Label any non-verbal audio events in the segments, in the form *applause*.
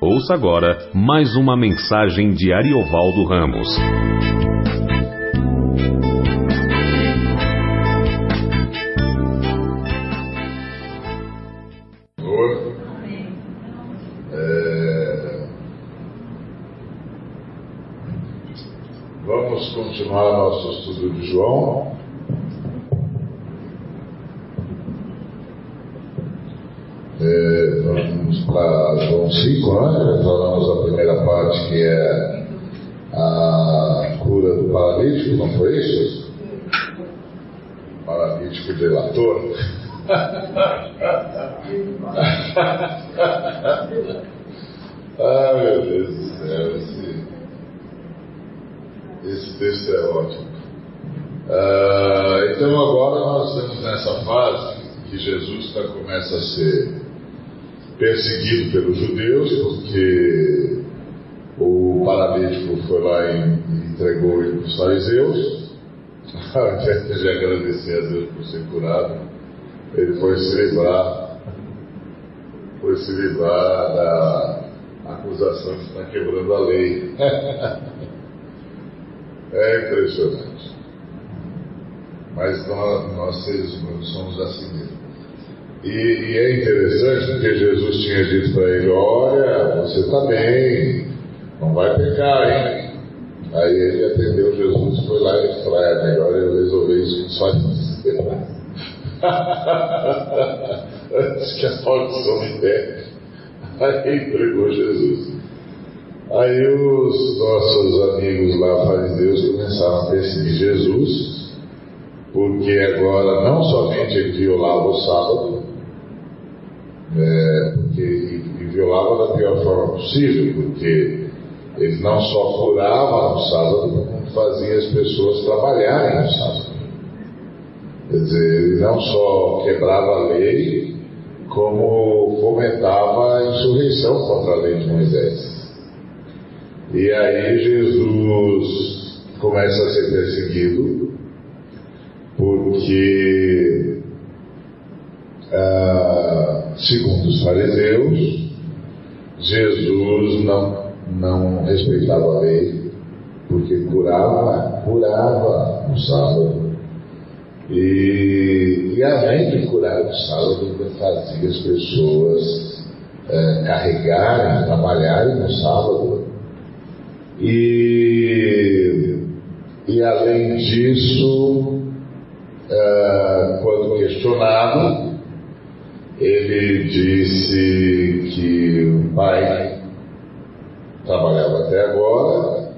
Ouça agora mais uma mensagem de Ariovaldo Ramos. É, Vamos continuar nosso estudo de João. É, vamos para João 5, né? Falamos a primeira parte que é a cura do paralítico, não foi isso? Paralítico delator. *laughs* ah, meu Deus do céu, esse, esse texto é ótimo. Ah, então agora nós estamos nessa fase que Jesus tá, começa a ser perseguido pelos judeus, porque o paralítico foi lá e entregou ele para os fariseus, *laughs* de agradecer a Deus por ser curado, ele foi se livrar, foi se livrar da acusação de estar quebrando a lei. *laughs* é impressionante. Mas nós, nós seres humanos somos assim mesmo. E, e, é interessante porque Jesus tinha dito para ele: Olha, você está bem, não vai pecar, hein? Aí ele atendeu Jesus, foi lá e falou: É melhor eu resolver isso só *laughs* Antes que a maldição me pegue. Aí entregou Jesus. Aí os nossos amigos lá, fariseus, começaram a perseguir Jesus, porque agora não somente ele violava o sábado, é, porque, e, e violava da pior forma possível, porque ele não só curava no sábado, como fazia as pessoas trabalharem no sábado. Quer dizer, ele não só quebrava a lei, como fomentava a insurreição contra a lei de Moisés. E aí Jesus começa a ser perseguido, porque ah, segundo os fariseus, Jesus não, não respeitava a lei, porque curava, curava no sábado. E, e além de curar no sábado, fazia as pessoas é, carregarem, trabalharem no sábado. E, e além disso, é, quando questionado, ele disse que o pai trabalhava até agora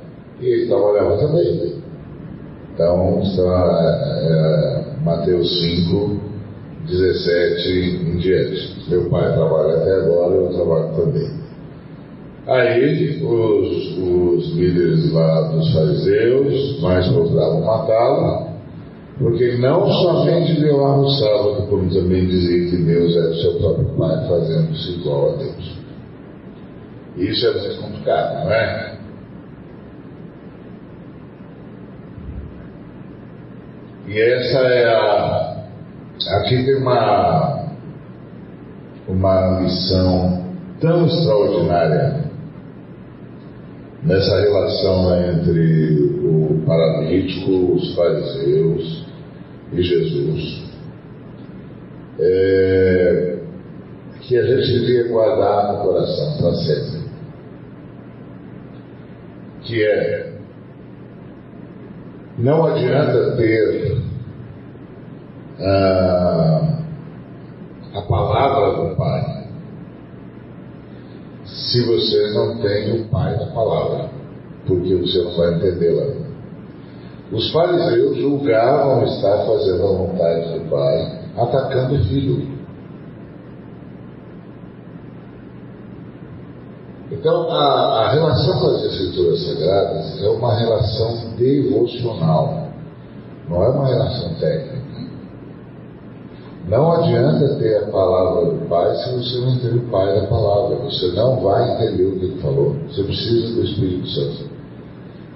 e ele trabalhava também. Então, está é, Mateus 5, 17 em diante. Meu pai trabalha até agora, eu trabalho também. Aí os, os líderes lá dos fariseus mais procuravam matá-lo, porque não somente violava o sábado, como também dizia que Deus era o seu próprio Pai, fazendo-se igual a Deus. Isso é muito complicado, não é? E essa é a. Aqui tem uma, uma lição tão extraordinária nessa relação entre o paralítico, os fariseus e Jesus, é, que a gente devia guardar no coração para sempre. Que é, não adianta ter ah, a palavra do Pai se você não tem o Pai da palavra, porque você não vai entendê-la. Os fariseus julgavam estar fazendo a vontade do Pai, atacando o filho. Então, a, a relação com as Escrituras Sagradas é uma relação devocional, não é uma relação técnica. Não adianta ter a palavra do Pai se você não ter o Pai da palavra. Você não vai entender o que ele falou. Você precisa do Espírito Santo.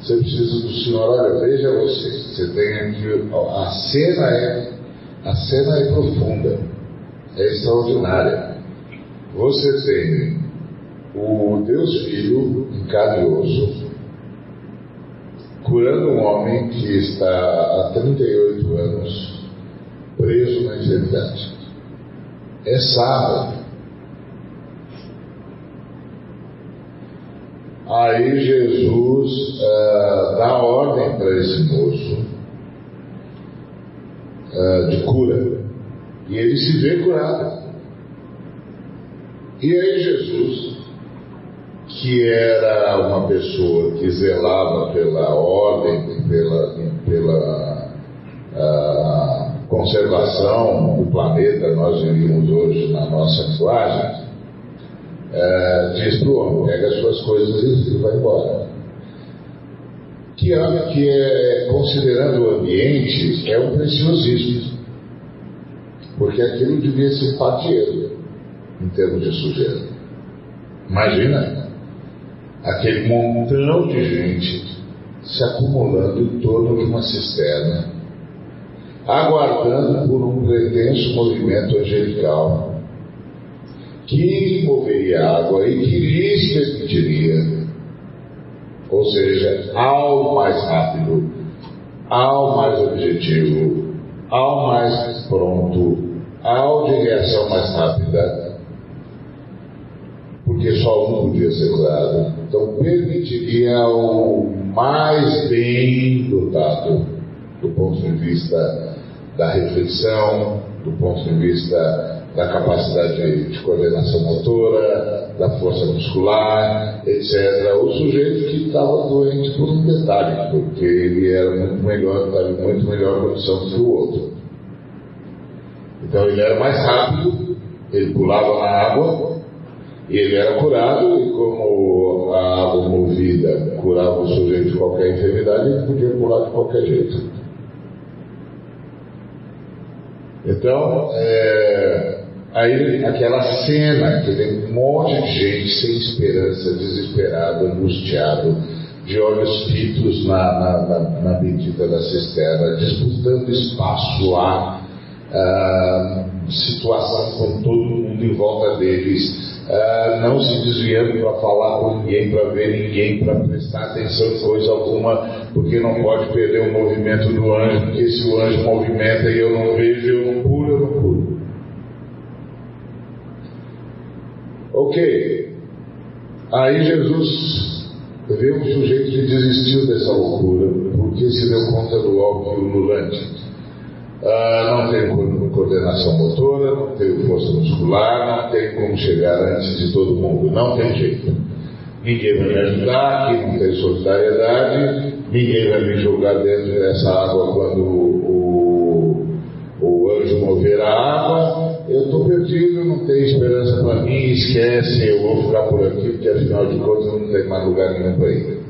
Você precisa do Senhor. Olha, veja você. Você tem aqui. A cena é. A cena é profunda. É extraordinária. Você tem o Deus Filho, e osso, curando um homem que está há 38 anos preso na enfermidade. É sábado. Aí Jesus uh, dá ordem para esse moço uh, de cura. E ele se vê curado. E aí Jesus, que era uma pessoa que zelava pela ordem, pela, pela uh, conservação do planeta, nós diríamos hoje na nossa linguagem, é, diz para o homem, pega as suas coisas e vai embora. Que é, que é, considerando o ambiente, é um preciosismo. Porque aquilo devia ser patieiro em termos de sujeira. Imagina aquele montão de gente se acumulando em torno de uma cisterna, aguardando por um pretenso movimento angelical que moveria água e que lhes permitiria, ou seja, ao mais rápido, ao mais objetivo, ao mais pronto, ao de reação mais rápida, porque só um podia ser curado. Então permitiria o mais bem dotado do ponto de vista da reflexão, do ponto de vista da capacidade de coordenação motora, da força muscular, etc. O sujeito que estava doente por um detalhe, porque ele era muito melhor, estava em muito melhor condição que o outro. Então ele era mais rápido, ele pulava na água, e ele era curado, e como a água movida curava o sujeito de qualquer enfermidade, ele podia pular de qualquer jeito. Então, é, aí aquela cena, aquele monte de gente sem esperança, desesperado, angustiado, de olhos fitos na, na, na, na bendita da cisterna, disputando espaço lá, ah, situação com todo mundo em volta deles, Uh, não se desviando para falar com ninguém, para ver ninguém, para prestar atenção em coisa alguma, porque não pode perder o movimento do anjo, porque se o anjo movimenta e eu não vejo, eu não pulo, eu não pulo. Ok. Aí Jesus vê um sujeito que desistiu dessa loucura, porque se deu conta do óbvio nulante. Ah, não tem coordenação motora, não tem força muscular, não tem como chegar antes de todo mundo, não tem jeito. Ninguém vai me ajudar, aqui não tem solidariedade, ninguém vai me jogar dentro dessa água quando o, o, o anjo mover a água. Eu estou perdido, não tem esperança para mim, esquece, eu vou ficar por aqui, porque afinal de contas não tem mais lugar nenhum para ir.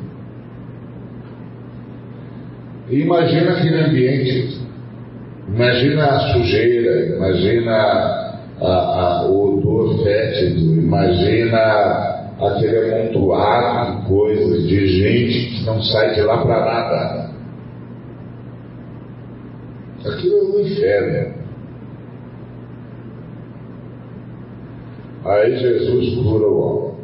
Imagina aquele ambiente Imagina a sujeira, imagina a, a, o odor fétido, imagina aquele amontoado de coisas, de gente que não sai de lá para nada. Aquilo é um inferno. Aí Jesus cura o homem,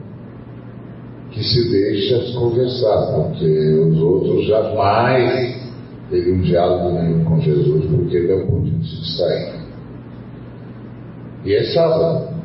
que se deixa conversar, porque os outros jamais teve um diálogo nenhum com Jesus, porque ele não podia se distrair. E é sábado.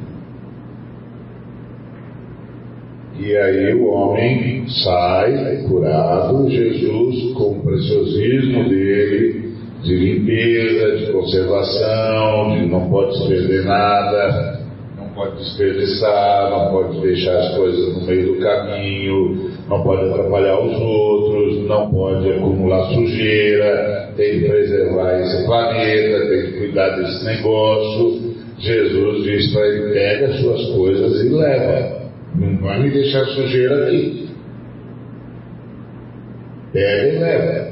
E aí o homem sai curado, Jesus, com o preciosismo dele, de limpeza, de conservação, de não pode se perder nada, não pode desperdiçar, não pode deixar as coisas no meio do caminho, não pode atrapalhar os outros, não pode acumular sujeira, tem que preservar esse planeta, tem que cuidar desse negócio. Jesus diz para ele: pega as suas coisas e leva, não vai me deixar sujeira aqui. Pega e leva.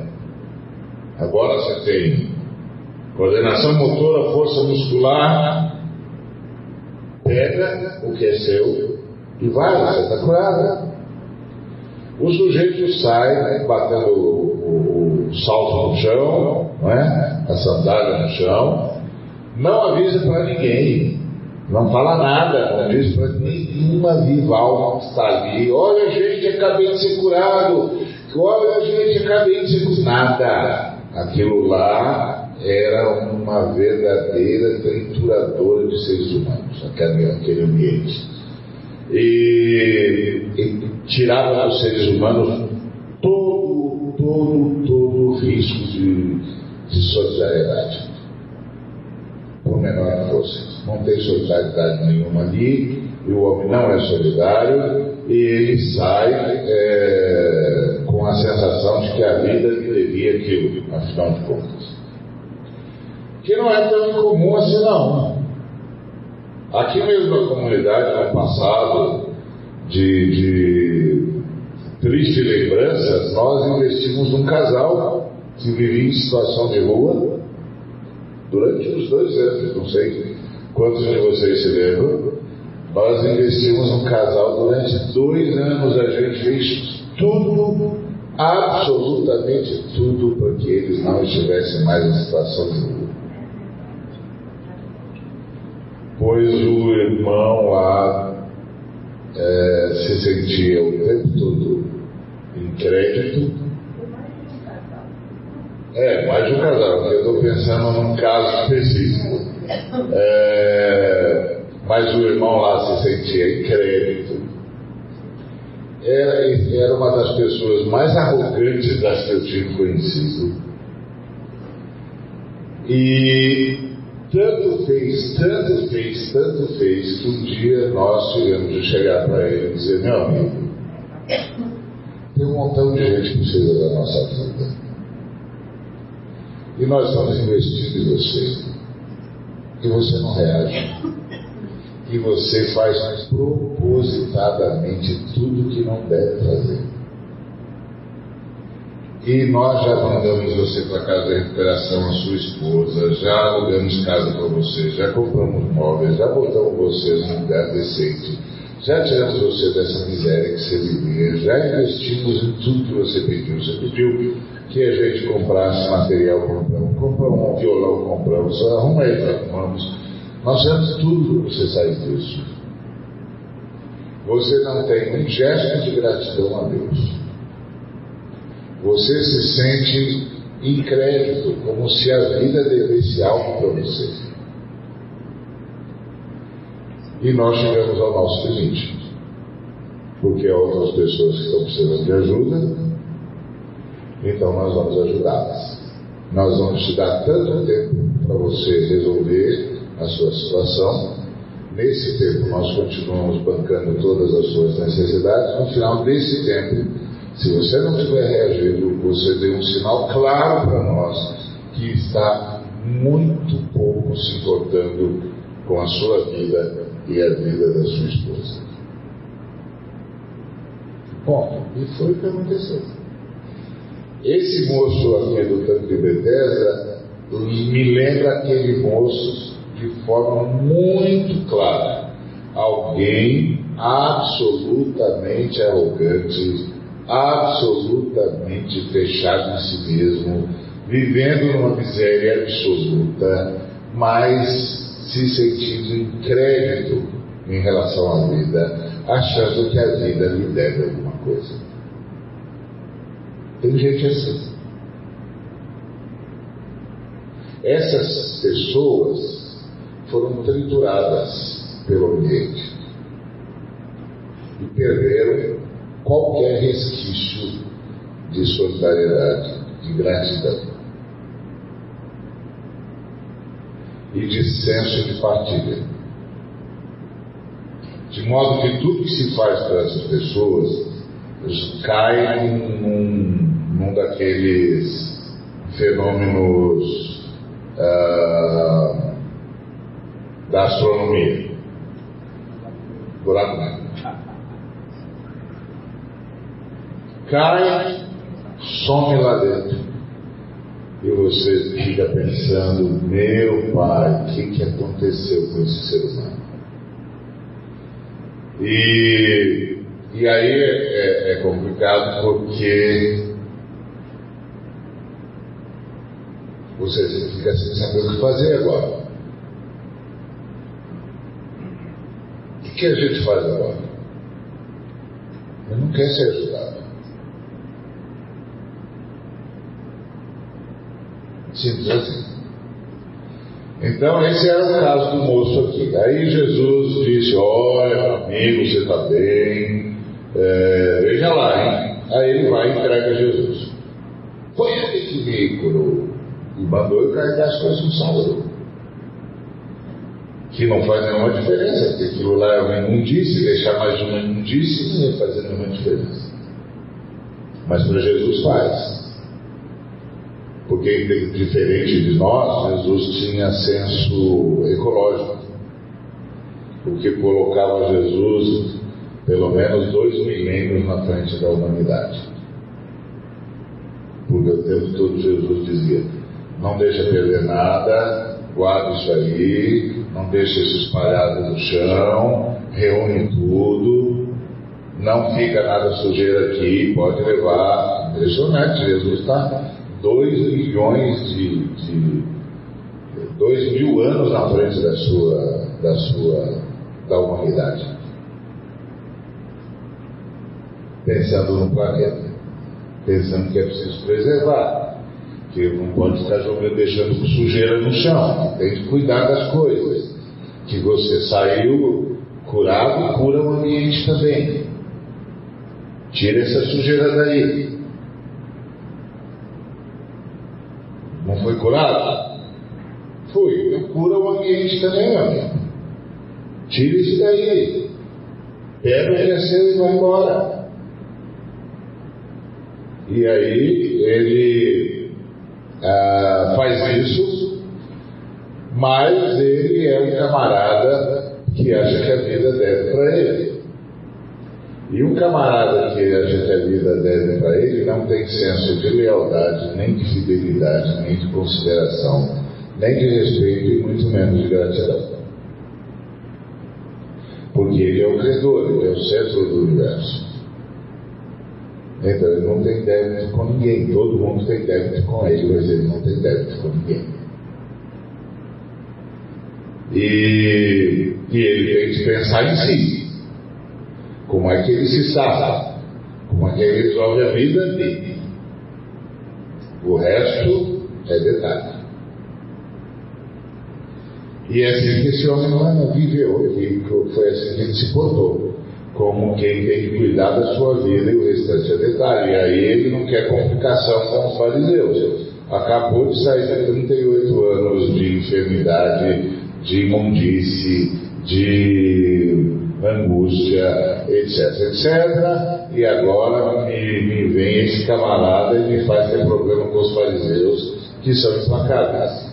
Agora você tem coordenação motora, força muscular, pega o que é seu e vai, você está curado. O sujeito sai né, batendo o, o, o, salto no chão, não é? a sandália no chão, não avisa para ninguém. Não fala nada, não diz para nenhuma viva alma que está ali. Olha, gente, acabei de ser curado. Olha, gente, acabei de ser curado. Nada. Aquilo lá era uma verdadeira trituradora de seres humanos, aquele, aquele ambiente. E tirava dos seres humanos todo, todo, todo o risco de, de solidariedade. Por menor que fosse não tem solidariedade nenhuma ali, e o homem não é solidário, e ele sai é, com a sensação de que a vida lhe devia aquilo, afinal de contas. Que não é tão incomum assim não. Aqui mesmo na comunidade, no passado de, de triste lembranças, nós investimos num casal que vivia em situação de rua durante uns dois anos, não sei Quantos de vocês se lembram? Nós investimos num casal durante dois anos, a gente fez tudo, absolutamente tudo, para que eles não estivessem mais em situação de rua. Pois o irmão lá é, se sentia o tempo todo em crédito. É, mais um casal, eu estou pensando num caso específico. É, mas o irmão lá se sentia incrédito. Era, era uma das pessoas mais arrogantes das que eu tive conhecido. E tanto fez, tanto fez, tanto fez, que um dia nós tivemos de chegar para ele e dizer: Meu amigo, tem um montão de gente que precisa da nossa ajuda. E nós estamos investindo em você e você não reage. E você faz propositadamente tudo que não deve fazer. E nós já mandamos você para casa de recuperação, a sua esposa, já alugamos casa para você, já compramos móveis, já botamos você num lugar decente, já tiramos você dessa miséria que você vivia, já investimos em tudo que você pediu. Você pediu que a gente comprasse material, compramos, compramos um violão, compramos, arruma aí, arrumamos. Nós fizemos tudo para você sair disso. Você não tem um gesto de gratidão a Deus. Você se sente incrédito, como se a vida devesse algo para você. E nós chegamos ao nosso limite. Porque há outras pessoas que estão precisando de ajuda então nós vamos ajudá-las. Nós vamos te dar tanto tempo para você resolver a sua situação. Nesse tempo nós continuamos bancando todas as suas necessidades. No final desse tempo, se você não tiver reagido, você dê um sinal claro para nós que está muito pouco se importando com a sua vida e a vida da sua esposa. Bom, e foi o que aconteceu. Esse moço aqui do tanque de Bethesda me lembra aquele moço de forma muito clara. Alguém absolutamente arrogante, absolutamente fechado em si mesmo, vivendo numa miséria absoluta, mas se sentindo incrédito em relação à vida, achando que a vida lhe deve alguma coisa. Tem gente assim. Essas pessoas foram trituradas pelo ambiente e perderam qualquer resquício de solidariedade, de gratidão e de senso de partilha. De modo que tudo que se faz para essas pessoas cai num, num daqueles fenômenos uh, da astronomia. Buraco negro. Cai, some lá dentro. E você fica pensando, meu pai, o que, que aconteceu com esse ser humano? E, e aí é, é complicado porque Você fica sem saber o que fazer agora. que a gente faz agora? Ele não quer ser ajudado. Simples assim. Então, esse era o caso do moço aqui. Aí Jesus disse: Olha, amigo, você está bem, é, veja lá, hein? Aí ele vai e entrega Jesus. Foi ele que me curou e mandou eu carregar as coisas no sábado. Que não faz nenhuma diferença, porque aquilo lá é uma imundície, deixar mais uma imundície não ia fazer nenhuma diferença. Mas para Jesus faz. Porque, diferente de nós, Jesus tinha senso ecológico. O que colocava Jesus pelo menos dois milênios na frente da humanidade. Porque o tempo todo Jesus dizia: não deixa perder nada, guarda isso aí, não deixa isso espalhado no chão, reúne tudo, não fica nada sujeira aqui, pode levar. Impressionante, Jesus está dois milhões de, de dois mil anos na frente da sua, da sua, da humanidade. Pensando no planeta, pensando que é preciso preservar que não pode estar jogando, deixando sujeira no chão, tem que cuidar das coisas. Que você saiu curado, cura o ambiente também. Tira essa sujeira daí. Foi curado? Fui. Então cura o ambiente também, amigo. Tira isso daí. Pega o que é e vai embora. E aí ele ah, faz isso, mas ele é um camarada que acha que a vida deve para ele. E um camarada que acha que a vida deve para ele não tem senso de lealdade, nem de fidelidade, nem de consideração, nem de respeito e muito menos de gratidão. Porque ele é o credor, ele é o centro do universo. Então ele não tem débito com ninguém. Todo mundo tem débito com ele, mas ele não tem débito com ninguém. E, e ele tem que pensar em si. Como é que ele se salva? Como é que ele resolve a vida dele? O resto é detalhe. E é assim que esse homem viveu, foi assim que ele se portou como quem tem que cuidar da sua vida e o restante é detalhe. E aí ele não quer complicação com os fariseus. Acabou de sair de 38 anos de enfermidade, de imundície, de angústia, etc, etc. E agora me, me vem esse camarada e me faz ter problema com os fariseus, que são implacáveis.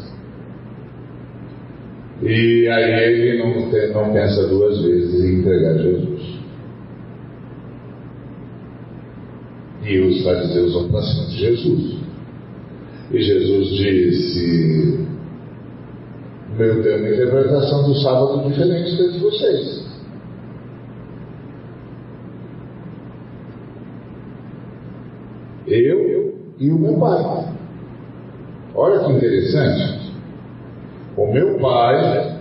E aí ele não, tem, não pensa duas vezes em entregar Jesus. E os fariseus vão para cima de Jesus. E Jesus disse: Eu tenho uma interpretação do sábado diferente da de vocês. Eu e o meu pai. Olha que interessante. O meu pai,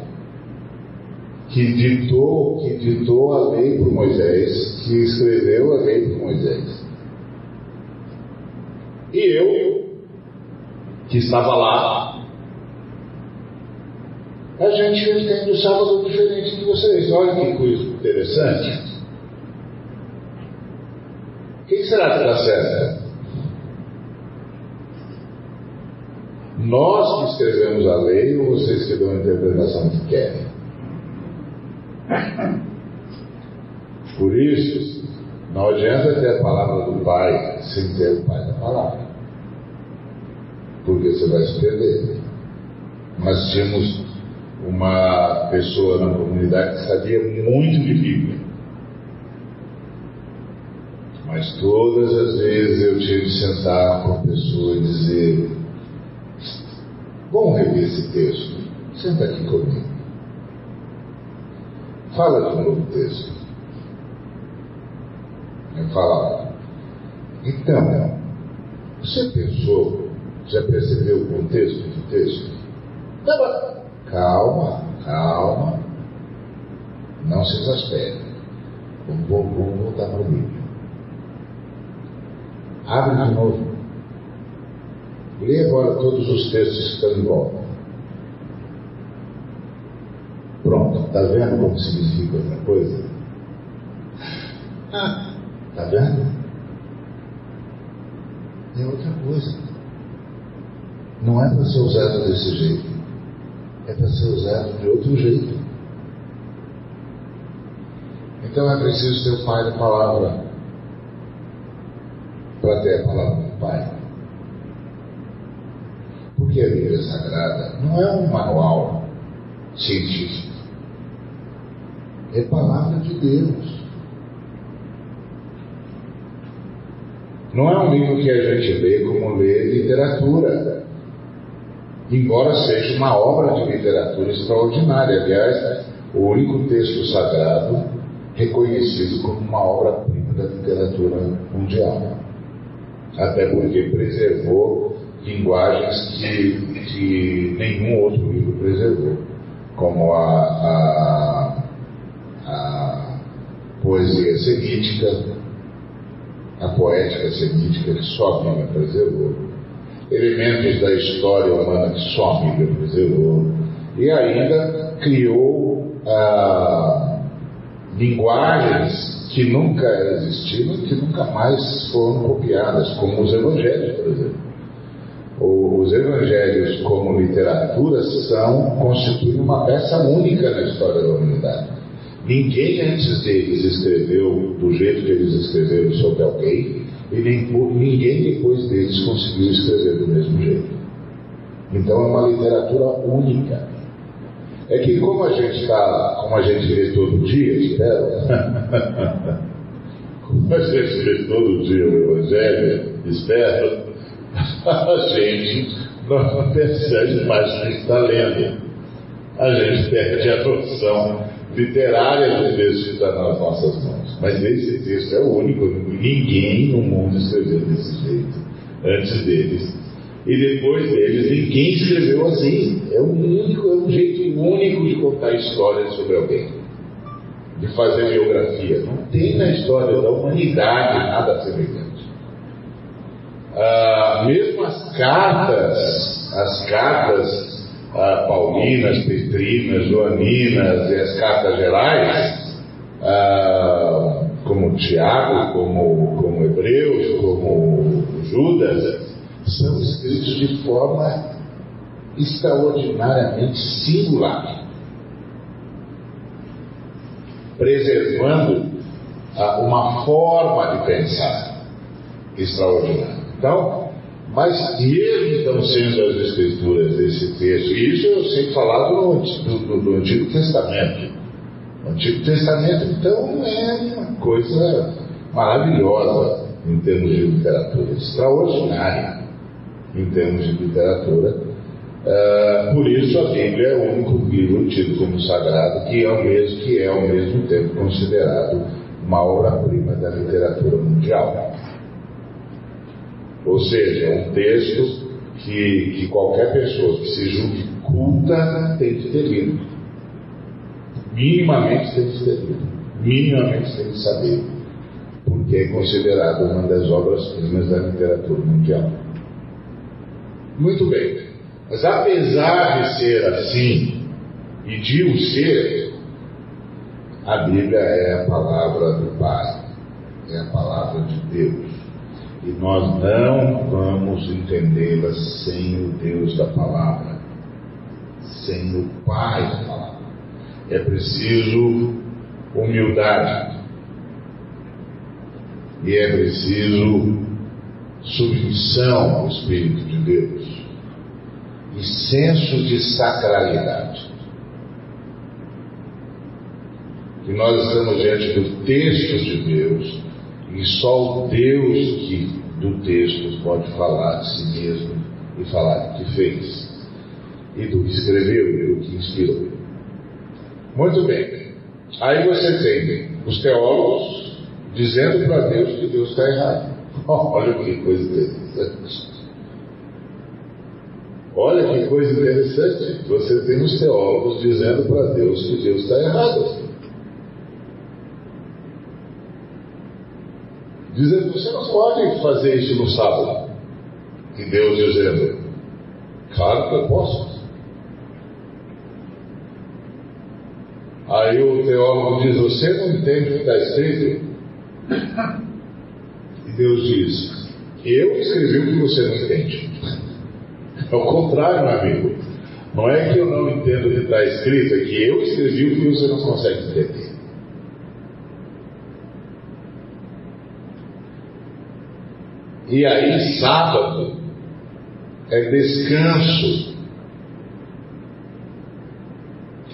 que ditou, que ditou a lei para Moisés, que escreveu a lei para Moisés. E eu, que estava lá, a gente tem um sábado diferente de vocês. Olha que coisa interessante. O que será que está certo? Nós que escrevemos a lei ou vocês que dão a interpretação que querem? Por isso, não adianta ter a palavra do Pai sem ter o Pai da palavra porque você vai se perder. Mas tínhamos uma pessoa na comunidade que sabia muito de Bíblia. Mas todas as vezes eu tinha que sentar com a pessoa e dizer: Vamos rever esse texto. Senta aqui comigo. Fala de novo texto. Eu falava: Então, você pensou já percebeu o contexto do texto? Calma, calma. Não se exaspere. Vamos, vamos voltar para a Bíblia. Abre de novo. Lê agora todos os textos que estão em volta. Pronto, está vendo como significa outra coisa? Está vendo? É outra coisa. Não é para ser usado desse jeito. É para ser usado de outro jeito. Então é preciso ter o Pai da palavra para ter a palavra do Pai. Porque a Bíblia Sagrada não é um manual científico. É palavra de Deus. Não é um livro que a gente lê como lê literatura. Embora seja uma obra de literatura extraordinária. Aliás, o único texto sagrado reconhecido como uma obra-prima da literatura mundial. Até porque preservou linguagens que, que nenhum outro livro preservou, como a, a, a poesia semítica, a poética semítica que só a Bíblia preservou, elementos da história humana que só a Bíblia preservou, e ainda criou ah, linguagens que nunca existiram, que nunca mais foram copiadas, como os evangelhos, por exemplo. Os evangelhos, como literatura, são, constituem uma peça única na história da humanidade. Ninguém antes deles escreveu do jeito que eles escreveram sobre alguém, e nem, ninguém depois deles conseguiu escrever do mesmo jeito. Então é uma literatura única. É que como a gente está, como a gente vê todo dia, espero, *laughs* como a gente vê todo dia o Evangelho, espero, a gente não percebe mais o que está lendo. A gente perde a noção literária do texto que está nas nossas mãos. Mas esse texto é o único, ninguém no mundo escreveu desse jeito antes deles. E depois deles, ninguém escreveu assim. É um único, é um jeito único de contar histórias sobre alguém, de fazer biografia. Não tem na história da humanidade nada semelhante. Ah, mesmo as cartas, as cartas ah, paulinas, petrinas, joaninas e as cartas gerais, ah, como Tiago, como, como Hebreus, como Judas, são escritos de forma extraordinariamente singular, preservando uma forma de pensar extraordinária. Então, mas mesmo então sendo as escrituras desse texto, e isso eu sei falar do, do, do Antigo Testamento. O Antigo Testamento, então, é uma coisa maravilhosa em termos de literatura, extraordinária em termos de literatura. Uh, por isso a Bíblia é o único livro tido como sagrado que é o mesmo que é ao mesmo tempo considerado uma obra-prima da literatura mundial. Ou seja, é um texto que, que qualquer pessoa que se julgue culta tem que ter lido. Minimamente tem que ter lido. Minimamente tem que saber. Porque é considerado uma das obras-primas da literatura mundial. Muito bem. Mas apesar de ser assim, e de o ser, a Bíblia é a palavra do Pai, é a palavra de Deus. E nós não vamos entendê-la sem o Deus da palavra, sem o Pai da palavra. É preciso humildade. E é preciso submissão ao Espírito de Deus e senso de sacralidade. Que nós estamos diante do texto de Deus e só o Deus que do texto pode falar de si mesmo e falar do que fez e do que escreveu e do que inspirou. Muito bem. Aí você tem os teólogos dizendo para Deus que Deus está errado. *laughs* Olha que coisa interessante. Olha que coisa interessante. Você tem os teólogos dizendo para Deus que Deus está errado. Dizendo: Você não pode fazer isso no sábado. E Deus dizendo: Claro que eu posso. Aí o teólogo diz: Você não entende o que está escrito? E Deus diz: Eu escrevi o que você não entende. É o contrário, meu amigo. Não é que eu não entendo o que está escrito, é que eu escrevi o que você não consegue entender. E aí, sábado é descanso.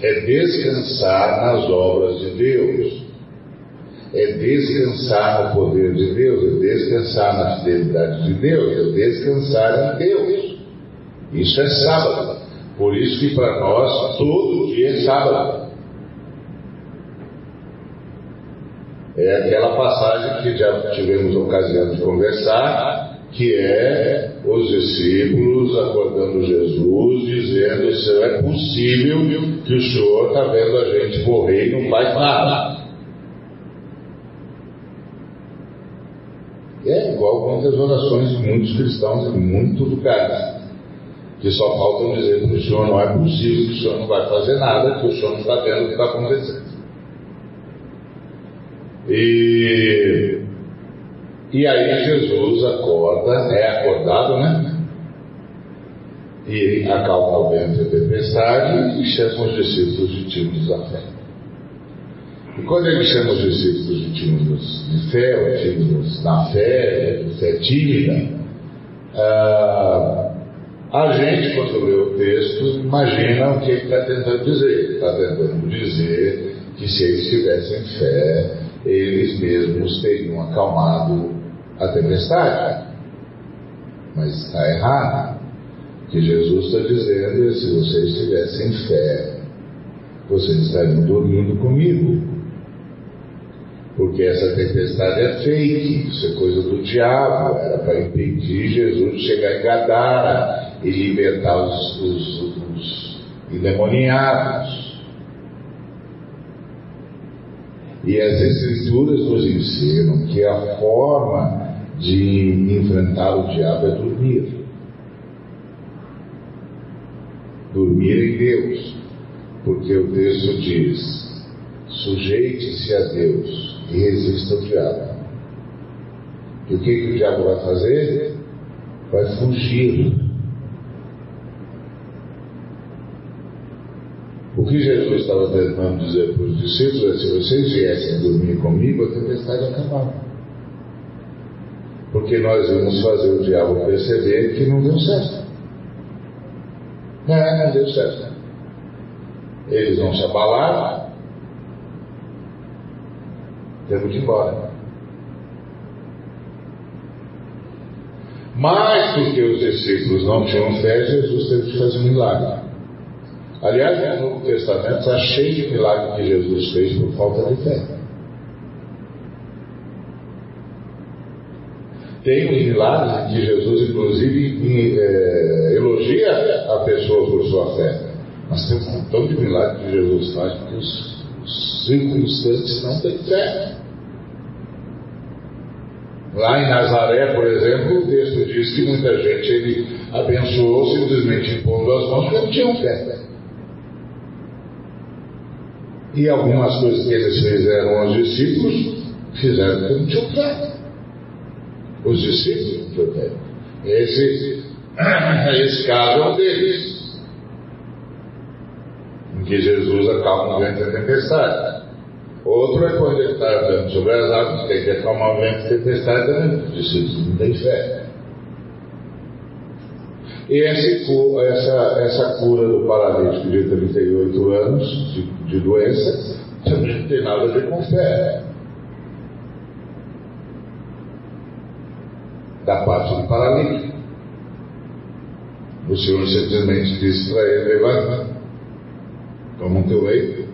É descansar nas obras de Deus. É descansar no poder de Deus, é descansar na fidelidade de Deus, é descansar em Deus. Isso é sábado. Por isso que para nós todo dia é sábado. É aquela passagem que já tivemos ocasião de conversar, que é os discípulos acordando Jesus, dizendo: se é possível que o Senhor está vendo a gente morrer e não faz nada. É igual muitas orações de muitos cristãos em muitos lugares que só faltam dizer que o senhor não é possível, que o senhor não vai fazer nada, que o senhor não está vendo o que está acontecendo. E, e aí Jesus acorda, é acordado, né? E acalma o vento e a tempestade e chama os discípulos de tímidos da fé. E quando ele chama os discípulos de tímidos de fé, ou tímidos na fé, fé tímida, ah, a gente, quando lê o texto, imagina o que ele está tentando dizer. Está tentando dizer que se eles tivessem fé, eles mesmos teriam acalmado a tempestade. Mas está errado. Que Jesus está dizendo é: se vocês tivessem fé, vocês estariam dormindo comigo. Porque essa tempestade é fake, isso é coisa do diabo, era para impedir Jesus de chegar em Gadara e libertar os, os, os endemoniados. E as Escrituras nos ensinam que a forma de enfrentar o diabo é dormir. Dormir em Deus. Porque o texto diz: sujeite-se a Deus e resista ao diabo. E o que, que o diabo vai fazer? Vai fugir O que Jesus estava tentando dizer para os discípulos é: se vocês viessem dormir comigo, a tempestade acabava. Porque nós íamos fazer o diabo perceber que não deu certo. É, não deu certo. Eles vão se abalar, temos de ir embora. Mas porque os discípulos não tinham fé, Jesus teve que fazer um milagre. Aliás, no Novo Testamento está cheio de milagres que Jesus fez por falta de fé. Tem uns milagres que Jesus, inclusive, é, elogia a pessoa por sua fé. Mas tem um montão de milagres que Jesus faz porque os circunstantes não têm fé. Lá em Nazaré, por exemplo, o texto diz que muita gente ele abençoou simplesmente impondo as mãos porque não tinham fé. E algumas coisas que eles fizeram aos discípulos, fizeram tinham fé. Os discípulos tinham fé. Esse, *coughs* esse caso é um deles. Em que Jesus acalma o vento e a tempestade. Outro é quando ele está andando sobre as águas, tem que acalmar o vento e a tempestade também. Os discípulos não têm fé. E essa, essa cura do paralítico de 38 anos de, de doença também não tem nada a ver com fé. Da parte do paralítico. O Senhor simplesmente disse para ele: levanta, toma o teu leito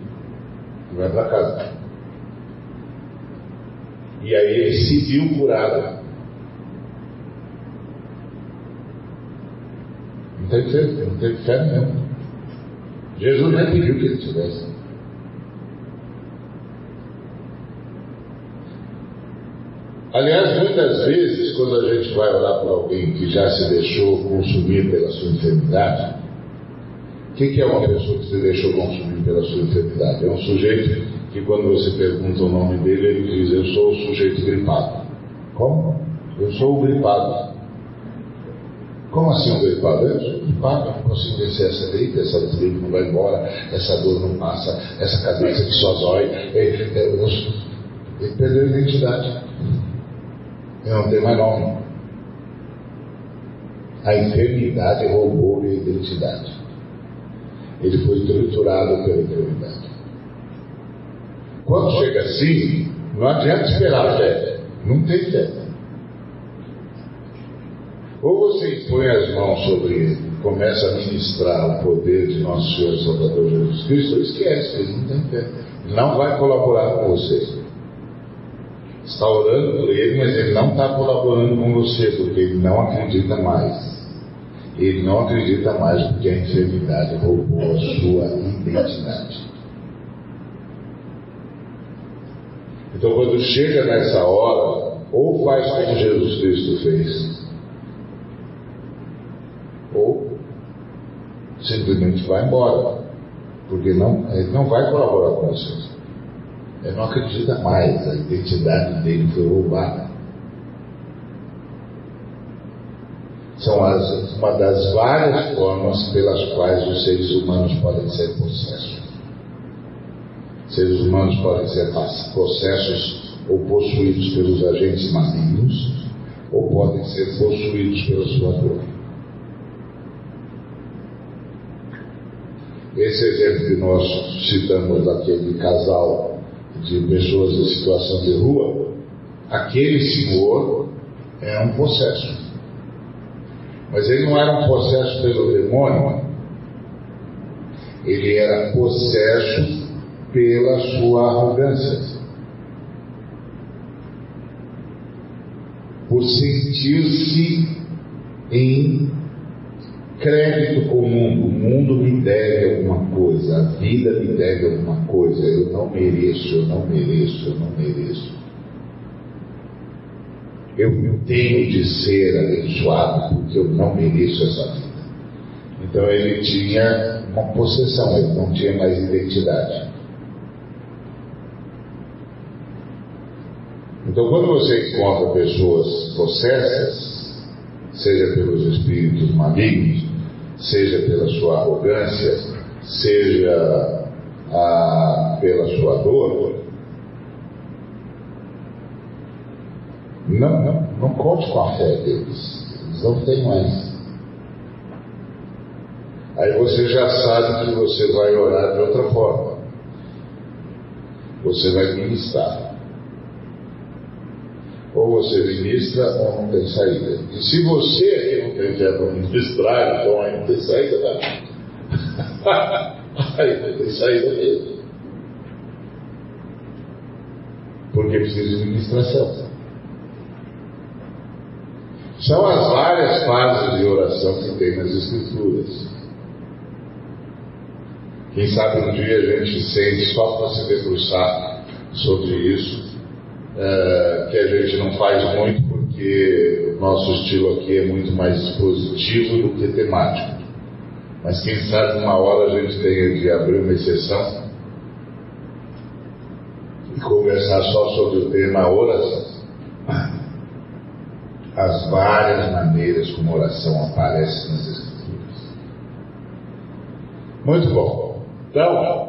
e vai para casa. E aí ele se viu curado Não tem fé, não tem fé mesmo. Jesus nem pediu que ele tivesse. Aliás, muitas vezes, quando a gente vai orar para alguém que já se deixou consumir pela sua enfermidade, o que, que é uma pessoa que se deixou consumir pela sua enfermidade? É um sujeito que, quando você pergunta o nome dele, ele diz: Eu sou o sujeito gripado. Como? Eu sou o gripado. Como assim um gripado? Eu sou não consigo vencer essa gripe, essa gripe não vai embora, essa dor não passa, essa cabeça que só dói. Ele perdeu a identidade. Eu não tenho mais nome. A enfermidade roubou minha identidade. Ele foi triturado pela enfermidade. Quando chega assim, não adianta esperar fé. Não tem fé. Ou você impõe as mãos sobre ele, começa a ministrar o poder de nosso Senhor Salvador Jesus Cristo, ou esquece, ele não tem fé. Não vai colaborar com você está orando por ele, mas ele não está colaborando com você, porque ele não acredita mais. Ele não acredita mais porque a enfermidade roubou a sua identidade. Então, quando chega nessa hora, ou faz como Jesus Cristo fez, ou simplesmente vai embora, porque não, ele não vai colaborar com você. Ele não acredita mais, a identidade dele foi roubada. São as, uma das várias formas pelas quais os seres humanos podem ser possessos. Seres humanos podem ser possessos ou possuídos pelos agentes malignos, ou podem ser possuídos pela sua dor. Esse exemplo que nós citamos daquele casal de pessoas em situação de rua, aquele senhor é um processo. Mas ele não era um processo pelo demônio, ele era possesso pela sua arrogância. Por sentir-se em crédito com o mundo. O mundo me deve alguma coisa, a vida me deve alguma coisa. Eu não mereço, eu não mereço, eu não mereço. Eu tenho de ser abençoado porque eu não mereço essa vida. Então ele tinha uma possessão, ele não tinha mais identidade. Então quando você encontra pessoas possessas, seja pelos espíritos malignos, seja pela sua arrogância, seja ah, pela sua dor, não, não, não conte com a fé deles, eles não têm mais. Aí você já sabe que você vai orar de outra forma. Você vai ministrar ou você ministra ou não tem saída. E se você aqui não tem fé para ministrar, então aí não tem saída, tá? *laughs* aí não tem saída mesmo. Porque precisa de ministração. São as várias fases de oração que tem nas Escrituras. Quem sabe um dia a gente sente só para se debruçar sobre isso é, que a gente não faz muito porque o nosso estilo aqui é muito mais expositivo do que temático. Mas quem sabe uma hora a gente tenha de abrir uma exceção e conversar só sobre o tema oração. As várias maneiras como oração aparece nas Escrituras. Muito bom. Então,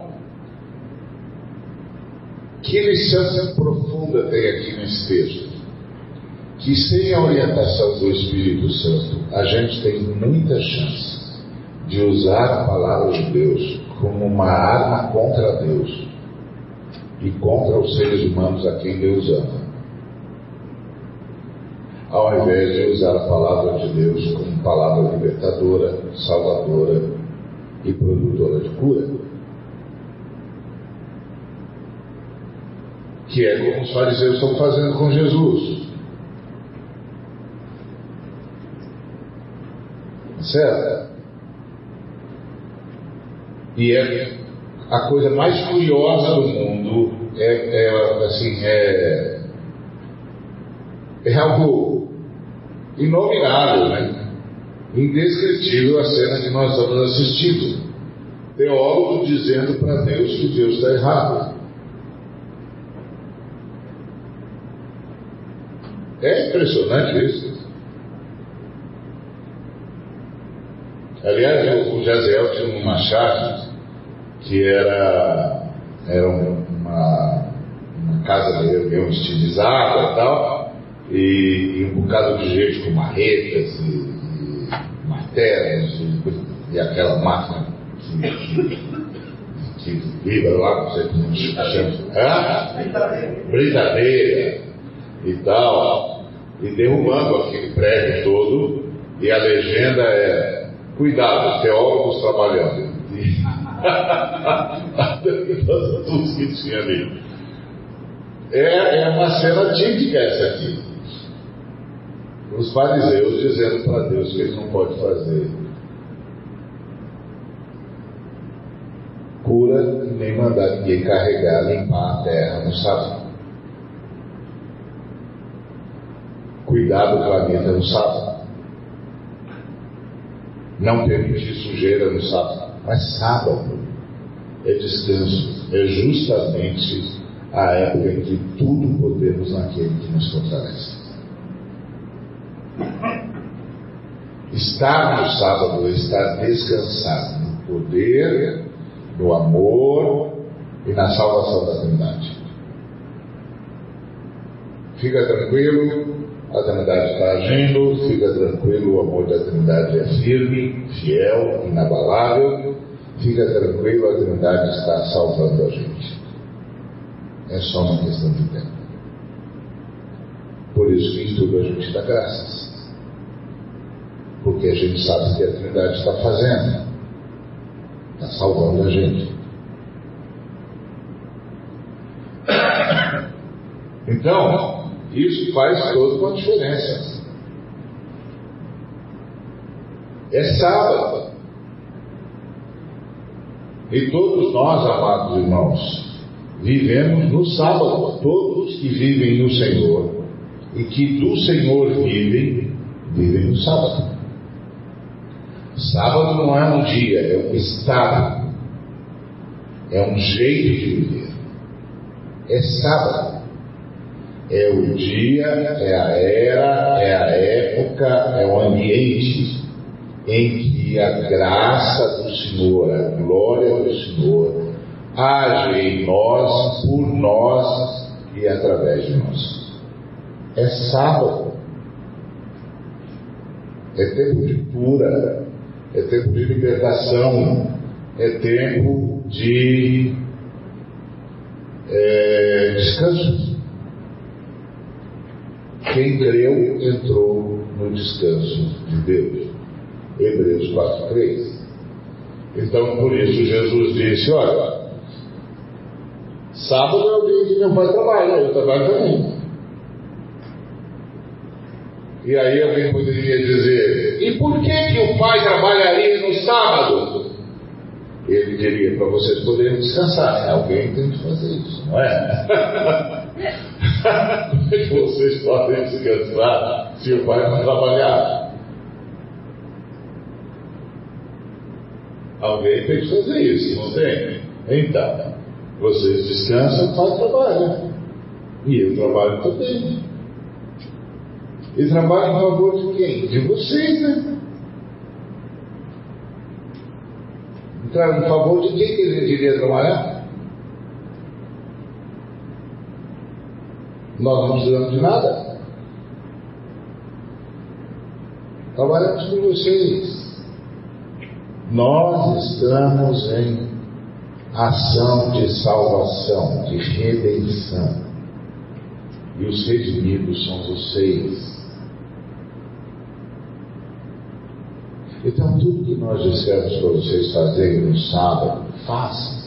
que lição profunda tem aqui nesse texto? Que sem a orientação do Espírito Santo, a gente tem muita chance de usar a palavra de Deus como uma arma contra Deus e contra os seres humanos a quem Deus ama. Ao invés de usar a palavra de Deus como palavra libertadora, salvadora e produtora de cura. Que é como os fariseus estão fazendo com Jesus. Certo? E é a coisa mais curiosa do mundo é, é assim, é É algo inominável, né? indescritível a cena que nós estamos assistindo. Teólogo dizendo para Deus que Deus está errado. É impressionante isso. Aliás, o Jaziel tinha uma chave que era, era uma, uma casa meio estilizada e tal, e, e, um bocado de gente com marretas e, e martelos e, e, aquela máquina que, que, vibra lá, não sei como se chama. Brincadeira e tal, e derrubando aquele prédio todo, e a legenda é cuidado, teólogos trabalhando. Tudo que tinha ali. É, é uma cena típica essa aqui. Os fariseus dizendo para Deus que ele não pode fazer cura nem mandar ninguém carregar, limpar a terra no sábado. Cuidar do planeta no sábado. Não permitir sujeira no sábado. Mas sábado é descanso. É justamente a época em que tudo podemos naquele que nos fortalece. Estar no sábado é estar descansado no poder, no amor e na salvação da Trindade. Fica tranquilo, a Trindade está agindo, fica tranquilo, o amor da Trindade é firme, fiel, inabalável. Fica tranquilo, a Trindade está salvando a gente. É só uma questão de tempo. Por isso que em tudo a gente dá graças. Porque a gente sabe o que a Trindade está fazendo. Está salvando a gente. *coughs* Então, isso faz toda uma diferença. É sábado. E todos nós, amados irmãos, vivemos no sábado. Todos que vivem no Senhor e que do Senhor vivem, vivem no sábado. Sábado não é um dia, é um estado. É um jeito de viver. É sábado é o dia, é a era, é a época, é o ambiente em que a graça do Senhor, a glória do Senhor, age em nós, por nós e através de nós. É sábado. É tempo de cura, é tempo de libertação, é tempo de é, descanso. Quem creu entrou no descanso de Deus. Hebreus 4,3. Então, por isso, Jesus disse: Olha, sábado é o dia que meu pai trabalha, eu trabalho também. E aí alguém poderia dizer: E por que, que o pai trabalharia no sábado? Ele diria: Para vocês poderem descansar. Né? Alguém tem que fazer isso, não é? *laughs* Que vocês podem descansar se o pai não trabalhar? Alguém tem que fazer isso, não tem? Então, vocês descansam, o pai trabalha. E eu trabalho também. E trabalho em favor de quem? De vocês, né? Então, em favor de quem que ele deveria trabalhar? Nós não precisamos de nada. Trabalhamos com vocês. Nós estamos em ação de salvação, de redenção. E os redimidos são vocês. Então, tudo que nós dissemos para vocês fazerem no sábado, façam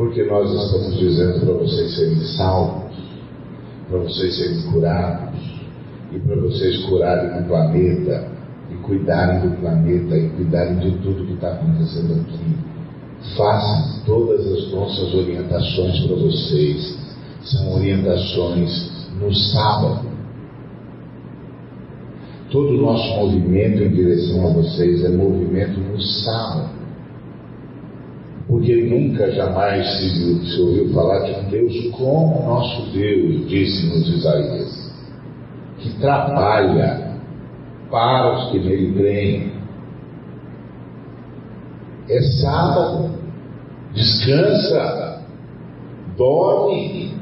porque nós estamos dizendo para vocês serem salvos, para vocês serem curados, e para vocês curarem o planeta, e cuidarem do planeta, e cuidarem de tudo que está acontecendo aqui. Façam todas as nossas orientações para vocês. São orientações no sábado. Todo o nosso movimento em direção a vocês é movimento no sábado. Porque nunca, jamais se, se ouviu falar de um Deus como nosso Deus, disse-nos Isaías, que trabalha para os que nele creem. É sábado, descansa, dorme,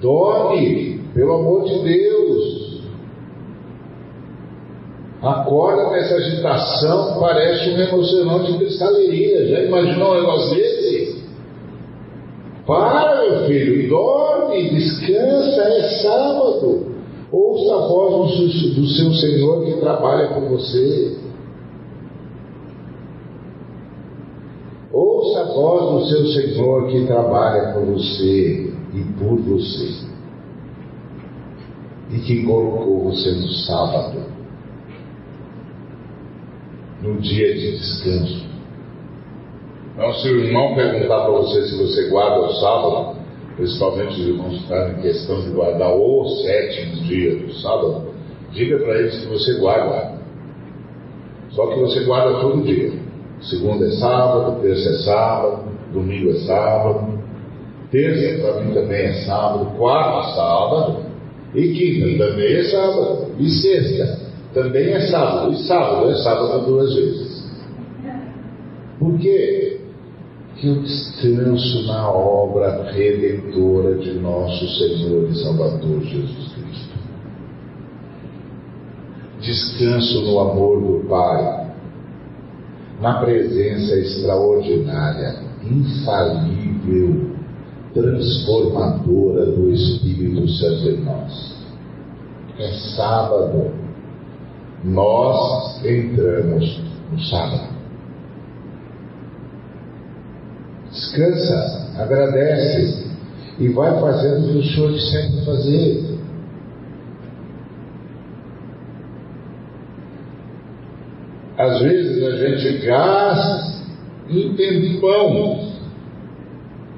dorme, pelo amor de Deus. Acorda nessa agitação, parece um emocionante de cristaleria. Já imaginou um negócio desse? Para, meu filho, dorme, descansa, é sábado. Ouça a voz do seu Senhor que trabalha com você. Ouça a voz do seu Senhor que trabalha com você e por você. E que colocou você no sábado no dia de descanso. Então, se o irmão perguntar para você se você guarda o sábado, principalmente os irmãos que estão em questão de guardar o sétimo dia do sábado, diga para eles que você guarda. Só que você guarda todo dia. Segunda é sábado, terça é sábado, domingo é sábado, terça para mim também é sábado, quarta é sábado, e quinta também é sábado, e sexta também é sábado, e sábado é sábado duas vezes. Por quê? Que eu descanso na obra redentora de nosso Senhor e Salvador Jesus Cristo. Descanso no amor do Pai, na presença extraordinária, infalível, transformadora do Espírito Santo em nós. É sábado nós entramos no sábado. Descansa, agradece e vai fazendo o que o Senhor te sempre fazer. Às vezes a gente gasta um tempão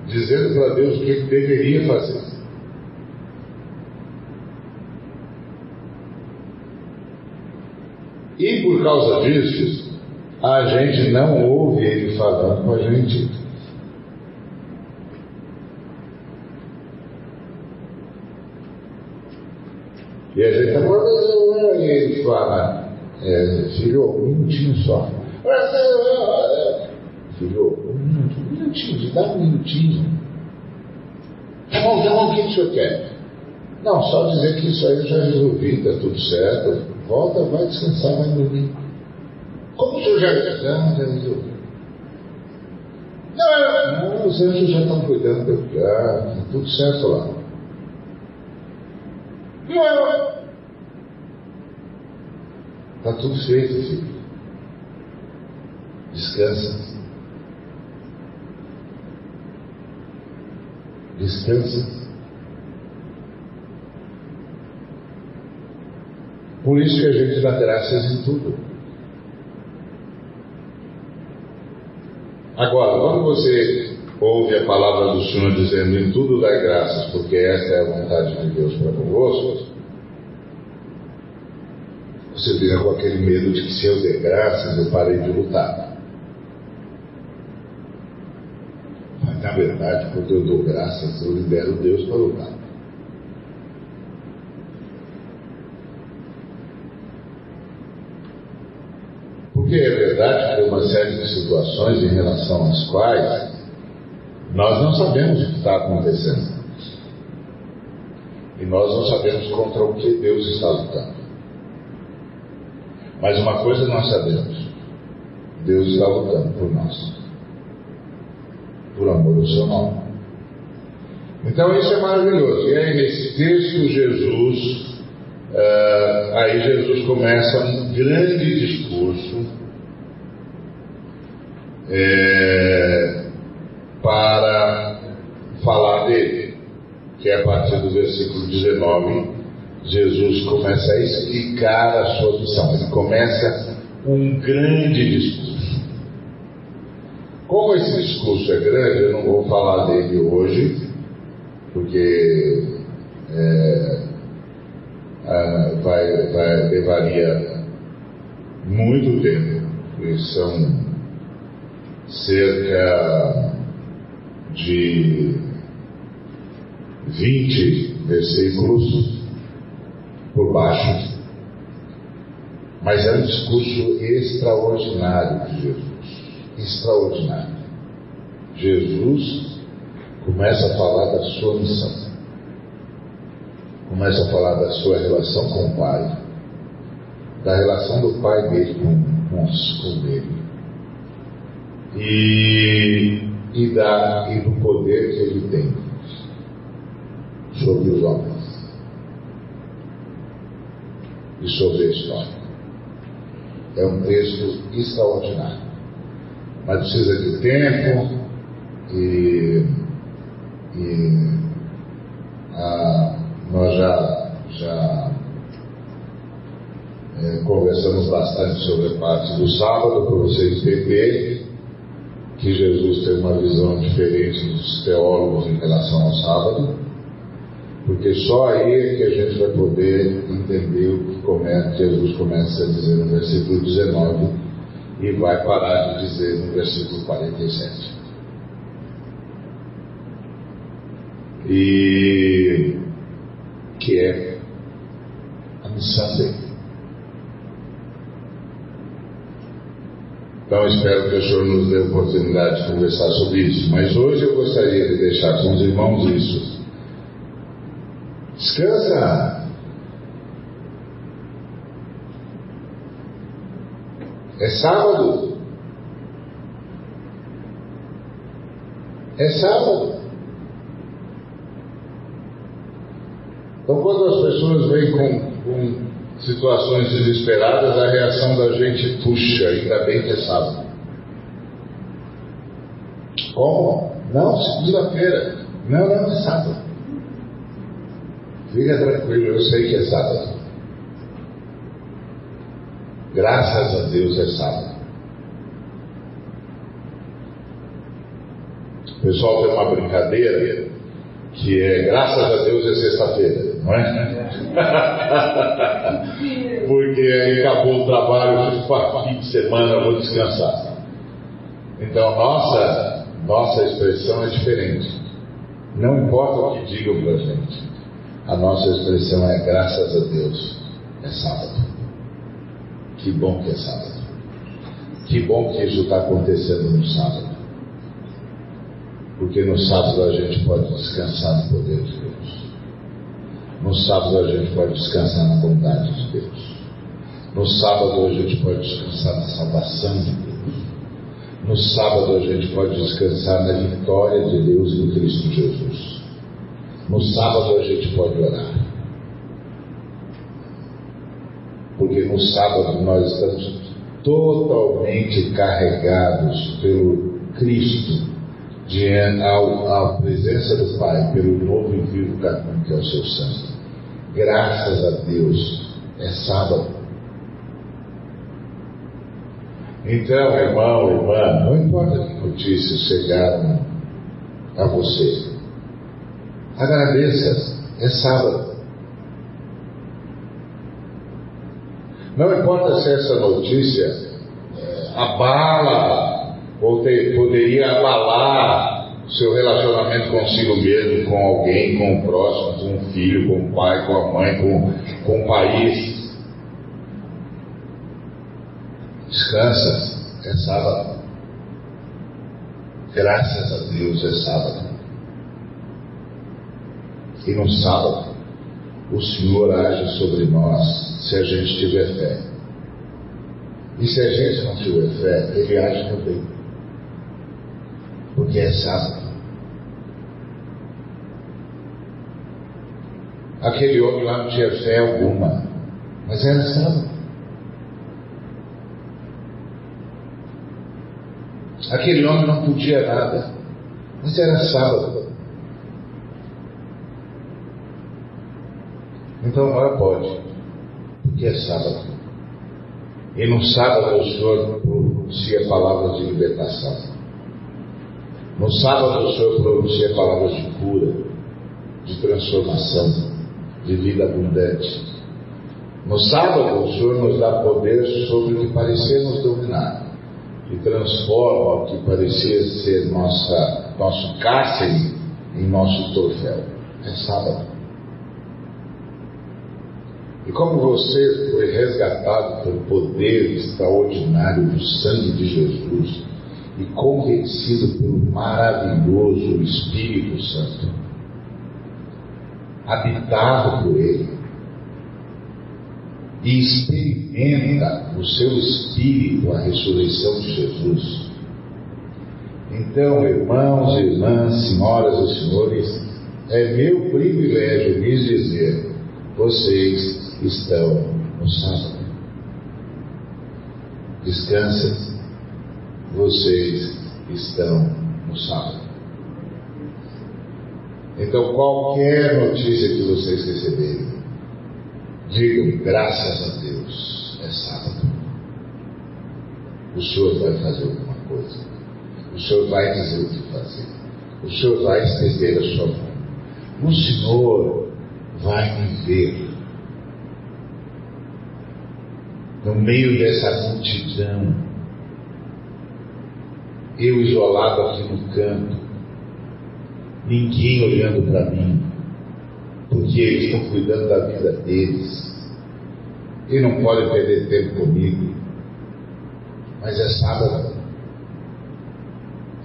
dizendo para Deus o que ele deveria fazer. E por causa disso, a gente não ouve ele falando com a gente. E a gente falando, e ele fala, é, filho, um minutinho só. Filho, um minutinho, um minutinho, dá um minutinho. Tá bom, tá bom, o que o senhor quer? Não, só dizer que isso aí eu já resolvi, está tudo certo. Volta, vai descansar, vai dormir. Como o senhor já não, já resolveu? Não, não, os anjos já estão cuidando do lugar, está tudo certo lá. Não, está tudo feito, filho. Descansa. Descansa. Por isso que a gente dá graças em tudo. Agora, quando você ouve a palavra do Senhor dizendo em tudo dá graças, porque esta é a vontade de Deus para convosco, você fica com aquele medo de que se eu der graças, eu parei de lutar. Mas na verdade, quando eu dou graças, eu libero Deus para lutar. Porque é verdade que tem uma série de situações em relação às quais nós não sabemos o que está acontecendo. E nós não sabemos contra o que Deus está lutando. Mas uma coisa nós sabemos: Deus está lutando por nós, por amor do seu nome. Então isso é maravilhoso. E aí nesse texto, Jesus, uh, aí Jesus começa um grande discurso é, para falar dele, que é a partir do versículo 19, Jesus começa a explicar a sua missão. Ele começa um grande discurso. Como esse discurso é grande, eu não vou falar dele hoje, porque é, vai, vai, levaria muito tempo, e são cerca de 20 versículos por baixo, mas é um discurso extraordinário de Jesus. Extraordinário. Jesus começa a falar da sua missão, começa a falar da sua relação com o Pai, da relação do Pai dele com, com, com ele, e, e, da, e do poder que ele tem sobre os homens e sobre a história. É um texto extraordinário, mas precisa de tempo e, e ah, nós já, já é, conversamos bastante sobre a parte do sábado para vocês entenderem que Jesus tem uma visão diferente dos teólogos em relação ao sábado porque só aí é que a gente vai poder entender o que come, Jesus começa a dizer no versículo 19 e vai parar de dizer no versículo 47. E que é a missão dele. Então espero que o Senhor nos dê a oportunidade de conversar sobre isso. Mas hoje eu gostaria de deixar com os irmãos isso. Descansa. É sábado. É sábado. Então, quando as pessoas vêm com, com situações desesperadas, a reação da gente, puxa, ainda bem que é sábado. Como? Não, segunda-feira. Não, não, é sábado. Fica tranquilo, eu sei que é sábado. Graças a Deus é sábado. O pessoal tem uma brincadeira que é graças a Deus é sexta-feira, não é? *laughs* Porque aí acabou o trabalho, fim de semana, vou descansar. Então nossa, nossa expressão é diferente. Não importa o que digam para gente a nossa expressão é graças a Deus, é sábado. Que bom que é sábado. Que bom que isso está acontecendo no sábado. Porque no sábado a gente pode descansar no poder de. No sábado a gente pode descansar na bondade de Deus. No sábado a gente pode descansar na salvação de Deus. No sábado a gente pode descansar na vitória de Deus em Cristo Jesus. No sábado a gente pode orar. Porque no sábado nós estamos totalmente carregados pelo Cristo diante à presença do Pai, pelo novo e vivo caminho que é o seu sangue. Graças a Deus, é sábado. Então, irmão, irmã, não importa que notícias chegaram a você, Agradeça, é sábado. Não importa se essa notícia é, abala ou te, poderia abalar seu relacionamento consigo mesmo, com alguém, com o próximo, com o filho, com o pai, com a mãe, com, com o país. Descansa, é sábado. Graças a Deus é sábado. E no sábado, o Senhor age sobre nós se a gente tiver fé. E se a gente não tiver fé, Ele age também. Porque é sábado. Aquele homem lá não tinha fé alguma, mas era sábado. Aquele homem não podia nada, mas era sábado. Então agora pode, porque é sábado. E no sábado o Senhor pronuncia palavras de libertação. No sábado o Senhor pronuncia palavras de cura. de transformação, de vida abundante. No sábado, o Senhor nos dá poder sobre o que parecia nos dominar e transforma o que parecia ser nossa, nosso cárcere em nosso troféu. É sábado. E como você foi resgatado pelo poder extraordinário do sangue de Jesus e convencido pelo maravilhoso Espírito Santo, habitado por Ele, e experimenta no seu espírito a ressurreição de Jesus. Então, irmãos irmãs, senhoras e senhores, é meu privilégio lhes dizer: vocês estão no sábado. Descansem, vocês estão no sábado. Então, qualquer notícia que vocês receberem, digam graças a Deus, é sábado. O Senhor vai fazer alguma coisa. O Senhor vai dizer o que fazer. O Senhor vai estender a sua mão. O Senhor vai me ver. No meio dessa multidão, eu isolado aqui no canto, ninguém olhando para mim, porque eles estão cuidando da vida deles. E não podem perder tempo comigo. Mas é sábado.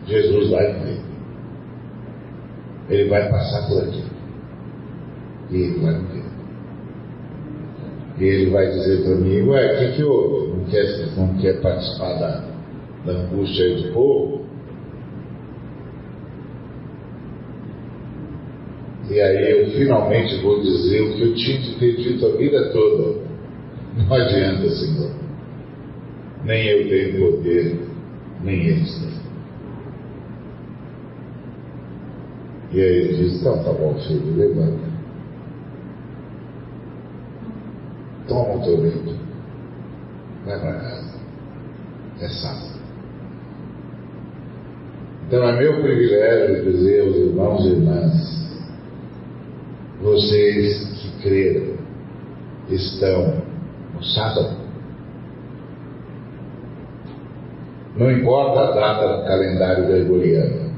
Jesus vai ver. Ele vai passar por aqui. E ele vai ver. E ele vai dizer para mim, ué, o que, que houve? Não quer, não quer participar da, da angústia do povo? E aí eu finalmente vou dizer o que eu tinha que ter dito a vida toda. Não adianta, Senhor. Nem eu tenho poder, nem eles têm. E aí ele diz, então tá bom, filho, levanta. Toma o teu leito. Vai para casa. É sábado. Então é meu privilégio dizer aos irmãos e irmãs, vocês que creram estão no sábado. Não importa a data do calendário gregoriano.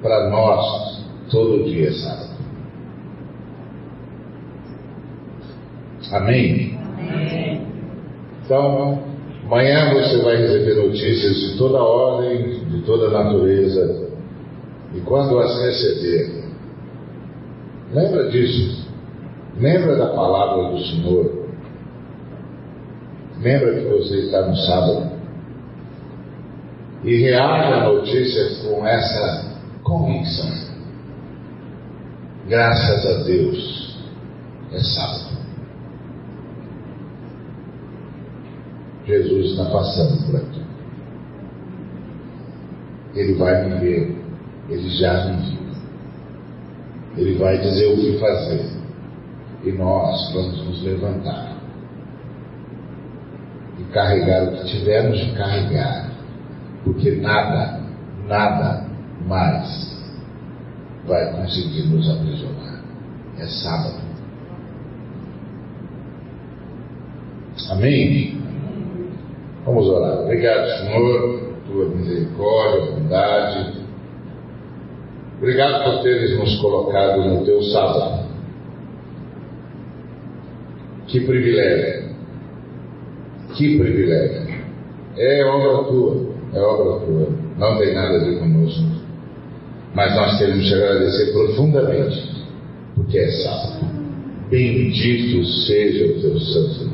Para nós, todo dia é sábado. Amém? Amém? Então, amanhã você vai receber notícias de toda ordem, de toda natureza. E quando as receber, Lembra disso. Lembra da palavra do Senhor. Lembra que você está no sábado. E reage à notícia com essa convicção. Graças a Deus, é sábado. Jesus está passando por aqui. Ele vai me ver. Ele já me viu. Ele vai dizer o que fazer. E nós vamos nos levantar e carregar o que tivermos de carregar. Porque nada, nada mais vai conseguir nos aprisionar. É sábado. Amém? Vamos orar. Obrigado, Senhor, tua misericórdia, bondade Obrigado por teres nos colocado no teu sábado. Que privilégio. Que privilégio. É obra tua. É obra tua. Não tem nada a ver conosco. Mas nós temos que agradecer profundamente, porque é sábado. Bendito seja o teu santo.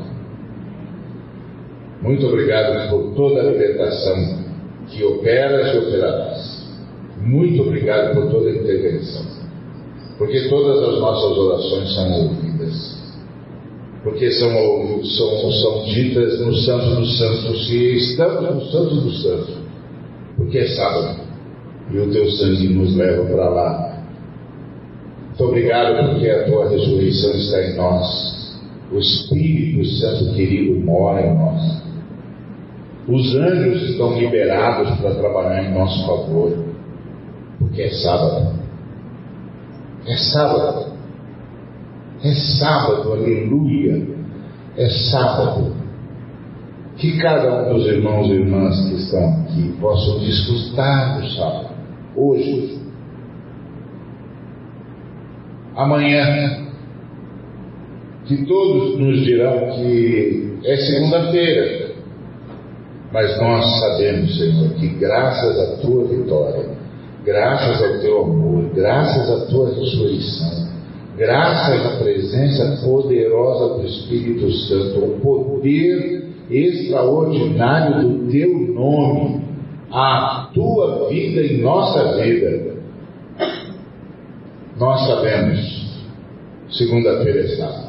Muito obrigado por toda a libertação que operas e operarás. Muito obrigado por toda a intervenção. Porque todas as nossas orações são ouvidas. Porque são, são, são ditas no Santo dos Santos. E estamos no Santo dos Santos. Porque é sábado. E o teu sangue nos leva para lá. Muito obrigado porque a tua ressurreição está em nós. O Espírito Santo querido mora em nós. Os anjos estão liberados para trabalhar em nosso favor porque é sábado. É sábado. É sábado, aleluia. É sábado. Que cada um dos irmãos e irmãs que estão aqui possam desfrutar do sábado. Hoje. Amanhã. Que todos nos dirão que é segunda-feira. Mas nós sabemos, Senhor, que graças à tua vitória, graças ao teu amor, graças à tua ressurreição, graças à presença poderosa do Espírito Santo, o poder extraordinário do teu nome, a tua vida em nossa vida, nós sabemos, segunda-feira é sábado.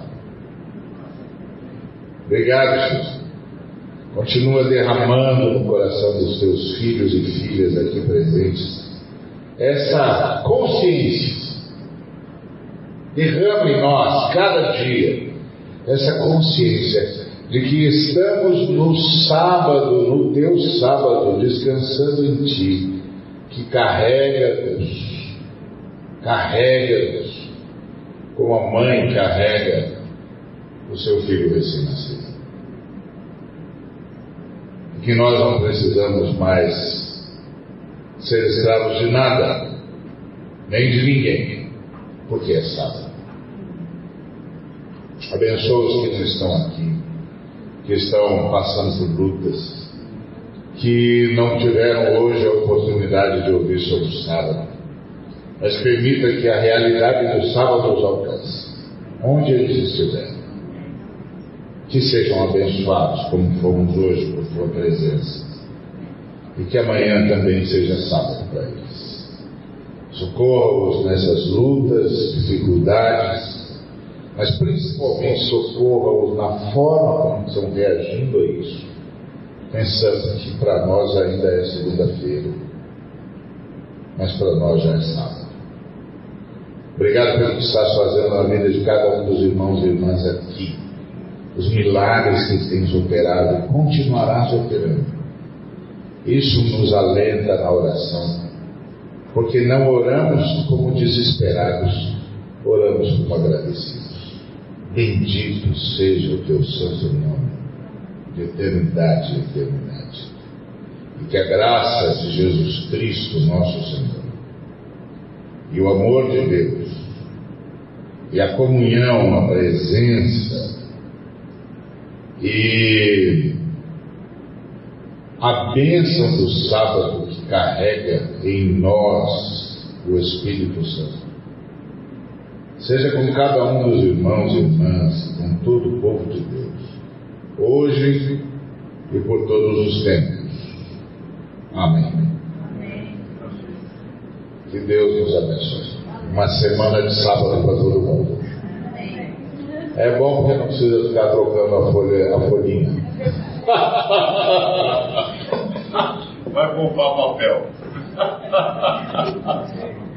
Obrigado, Jesus. Continua derramando no coração dos teus filhos e filhas aqui presentes essa consciência Derrama em nós, cada dia, essa consciência de que estamos no sábado, no teu sábado, descansando em ti, que carrega-nos, carrega-nos, como a mãe carrega o seu filho recém-nascido. Que nós não precisamos mais ser escravos de nada, nem de ninguém, porque é sábado. Abençoa os que estão aqui, que estão passando por lutas, que não tiveram hoje a oportunidade de ouvir sobre o sábado. Mas permita que a realidade do sábado os alcance, onde eles estiverem. Que sejam abençoados, como fomos hoje, por tua presença. E que amanhã também seja sábado para eles. Socorra-os nessas lutas, dificuldades, mas principalmente socorra-os na forma como estão reagindo a isso, pensando que para nós ainda é segunda-feira, mas para nós já é sábado. Obrigado pelo que estás fazendo na vida de cada um dos irmãos e irmãs aqui, os milagres que tens operado continuarás operando. Isso nos alenta na oração, porque não oramos como desesperados, oramos como agradecidos. Bendito seja o teu santo nome, de eternidade em eternidade. E que a graça de Jesus Cristo, nosso Senhor, e o amor de Deus, e a comunhão, a presença, e a bênção do sábado que carrega em nós o Espírito Santo seja com cada um dos irmãos e irmãs, com todo o povo de Deus, hoje e por todos os tempos. Amém. Que Deus nos abençoe. Uma semana de sábado para todo mundo. É bom porque não precisa ficar trocando a, folha, a folhinha. Vai comprar papel. *laughs*